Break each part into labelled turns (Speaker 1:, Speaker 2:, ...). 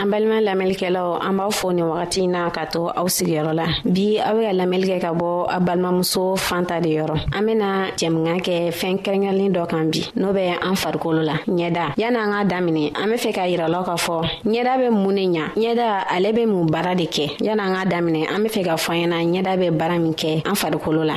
Speaker 1: an
Speaker 2: balima lamɛnlikɛlaw an b'aw fo ni wagati na ka to aw sigiyɔrɔ la bi aw bɛ ka lamɛnli kɛ ka bɔ a balimamuso fanta de yɔrɔ an bena jɛmukan kɛ fɛɛn kɛrɛnkɛrɛnlen dɔ kan bi n'o bɛ an farikolo la ɲɛda yan'an k'a daminɛ an be fɛ k'a yiralaw k'a fɔ ɲɛda bɛ mun ne ɲa ɲɛda ale bɛ mun baara de kɛ yan'an k'a daminɛ an be fɛ k'a fɔ ɲɛna ɲɛda bɛ baara min kɛ an farikolo la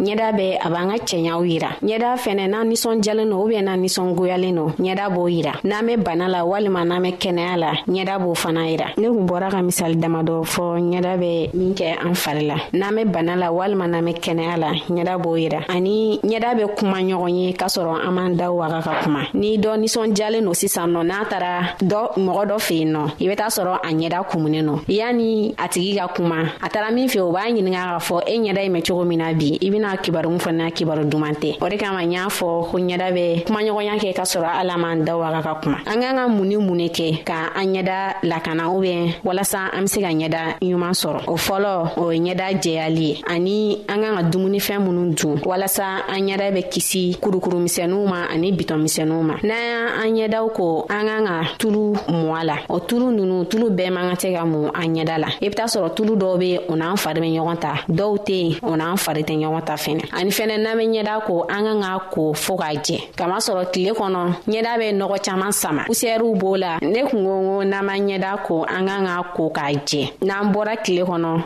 Speaker 2: ɲɛda bɛ a b'an ka cɛɲaw yira ɲɛda fɛnɛ n'a nisɔnjalen no ubiyɛn n'a nisɔngoyalen no ɲɛda b'o yira n'an be bana la walima n'an be kɛnɛya la ɲɛda b'o fana yira ne kun bɔra ka misali damadɔ fɔ ɲɛda bɛ min kɛ an fari la n'an be bana la walima n'an be kɛnɛya la ɲɛda b'o yira ani ɲɛda bɛ kuma ɲɔgɔn ye k'a sɔrɔ an b'an da waga ka kuma ni dɔ ninsɔnjalen no sisan nɔ n'a taara dɔ mɔgɔ dɔ fɛ yen nɔ i bɛ taa sɔrɔ a ɲɛda kumunen nɔ yanni a tigi ka kuma a taara min fɛ o b'a ɲininka k'a fɔ e ɲɛda in bɛ cogo min na bi i bɛna kibaru min fana kibaru duman tɛ o de kama n y'a fɔ ko ɲɛda bɛ kumaɲɔgɔnya kɛ ka sɔrɔ ala man da waga ka kuma an k'an ka mun ni mun de kɛ ka an ɲɛda lakana ubiyɛn walasa an bɛ se ka ɲɛda ɲuman sɔrɔ o fɔlɔ o ye ɲɛda jɛyali ye ani an k'an ka dumunifɛn minnu dun walasa an ɲɛda bɛ kisi kurukurumisɛnninw ma ani bitɔnmisɛnninw ma n'an y'an ɲɛdaw ko an k'an ka tulu mɔ a la o tulu nunu tulu bɛɛ man ka tɛ ka mun an ɲɛda la i be t'a sɔrɔ tulu dɔw be o n'an fari be ɲɔgɔn ta dɔw tɛ yen o n'an fari tɛ ɲɔgɔn ta fɛnɛ ani fɛnɛ n'an be ɲɛda ko an ka ka ko fɔɔ k'a jɛ kama sɔrɔ tile kɔnɔ ɲɛda bɛ nɔgɔ caaman sama pusɛriw b'o la ne kun ko ko n'an ma ɲɛda ko an ka ka ko k'a jɛ n'an bɔra tile kɔnɔ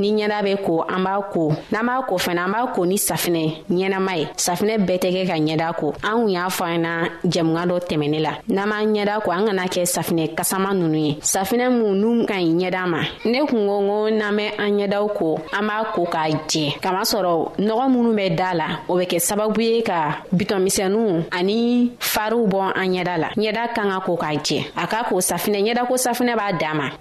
Speaker 2: ni ɲɛda bɛ ko an b'a ko n'an b'a ko fana an b'a ko ni safinɛ ɲɛnama ye safinɛ bɛɛ tɛ kɛ ka ɲɛda ko an kun y'a fɔ an na jɛmukan dɔ tɛmɛnen la n'an b'an ɲɛda ko an kana kɛ safinɛ kasama ninnu ye safinɛ mun n'u ka ɲi ɲɛda ma ne kun ko ko n'an bɛ an ɲɛdaw ko an b'a ko k'a jɛ kama sɔrɔ nɔgɔ minnu bɛ da la o bɛ kɛ sababu ye ka bitɔnmisɛnninw ani fariw bɔ an ɲɛda la ɲɛda kan ka ko k'a jɛ a ka ko safinɛ ɲɛda ko safinɛ b'a dan ma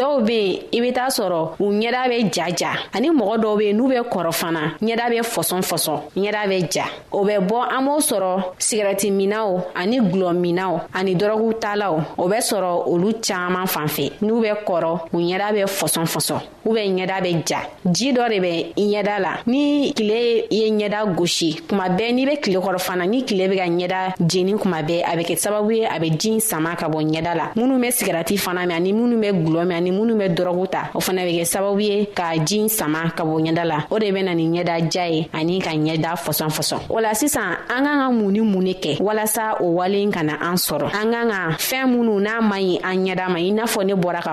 Speaker 2: dɔw be yen i be taa sɔrɔ u ɲɛda bɛ jaja ani mɔgɔ dɔw be yen n'u bɛ kɔrɔ fana ɲɛda bɛ fɔsɔn fɔsɔn ɲɛda bɛ ja o bɛ bɔ an b'o sɔrɔ sigɛrɛti minaw ani gulɔ minaw ani dɔrɔgu talaw o bɛ sɔrɔ olu caaman fan fɛ n'u bɛ kɔrɔ u ɲɛda bɛ fɔsɔn fɔsɔn u bɛ ɲɛda bɛ ja ji dɔ de bɛ ɲɛda la ni tile ye ɲɛda gosi kuma bɛɛ n'i bɛ tile kɔrɔ fana ni tile bɛ ka ɲɛda jeni kuma bɛɛ a bɛ kɛ sababu ye a bɛ ji sama ka bɔ ɲɛda la minnu bɛ sigarati fana mɛn ani minnu bɛ gulɔ mɛn ani minnu bɛ dɔrɔgu ta o fana bɛ kɛ sababu ye ka ji sama ka bɔ ɲɛda la o de bɛ na ni ɲɛda ja ye ani ka ɲɛda fɔsɔn fɔsɔn o la sisan an k'an ka mun ni mun de kɛ walasa o wale kana an sɔrɔ an k'an ka fɛn minnu n'a man ɲi an ɲɛda ma i n'a fɔ ne bɔra ka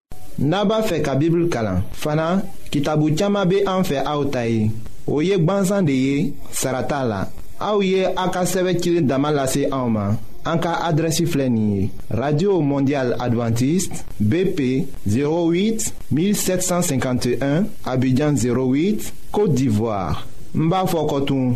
Speaker 2: n'a b'a fɛ ka
Speaker 1: bibulu kalan fana kitabu caman bɛ an fɛ aw ta ye o ye gwansan de ye sara t'a la aw ye aw ka sɛbɛn cilen dama lase anw ma an ka adrɛsi filɛ nin ye radio mondial adventiste bp 08 1751 abidjan 08 côte d'ivoire n b'a fɔ kɔtun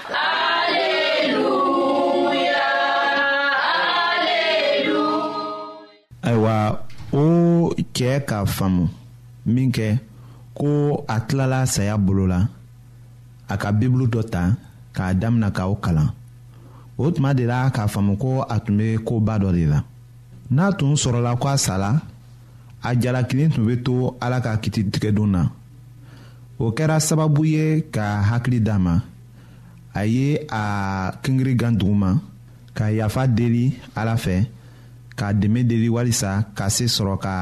Speaker 3: ayiwa
Speaker 4: o cɛ k'a faamu
Speaker 3: min kɛ ko a tilala saya bolo la a ka bibulu dɔ ta k'a damina ka o kalan o tuma de la k'a faamu ko a tun bɛ koba dɔ de la n'a tun sɔrɔla ko a sala a jalakilen tun bɛ to ala ka kiti tigɛdon na o kɛra sababu ye ka hakili d'a ma a ye a kingiri gan duguma ka yafa deli ala fɛ ka dɛmɛ deli walisa ka se sɔrɔ ka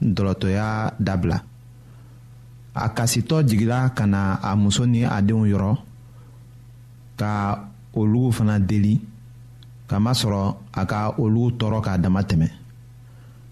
Speaker 3: dɔlɔtɔya dabila a kasitɔ jigila ka na a muso ni a denw yɔrɔ ka olugu fana deli kamasɔrɔ a ka olugu tɔɔrɔ k'a dama tɛmɛ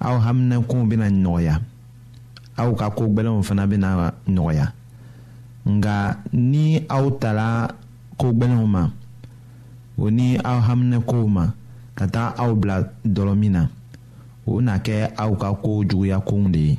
Speaker 3: aw haminɛkow bɛna nɔgɔya aw ka ko gbɛlɛnw fana bɛna nɔgɔya nka ni aw tala ko gbɛlɛnw ma o ni aw haminɛkow ma ka taa aw bila dɔlɔ min na o na kɛ aw ka ko juguya kow de ye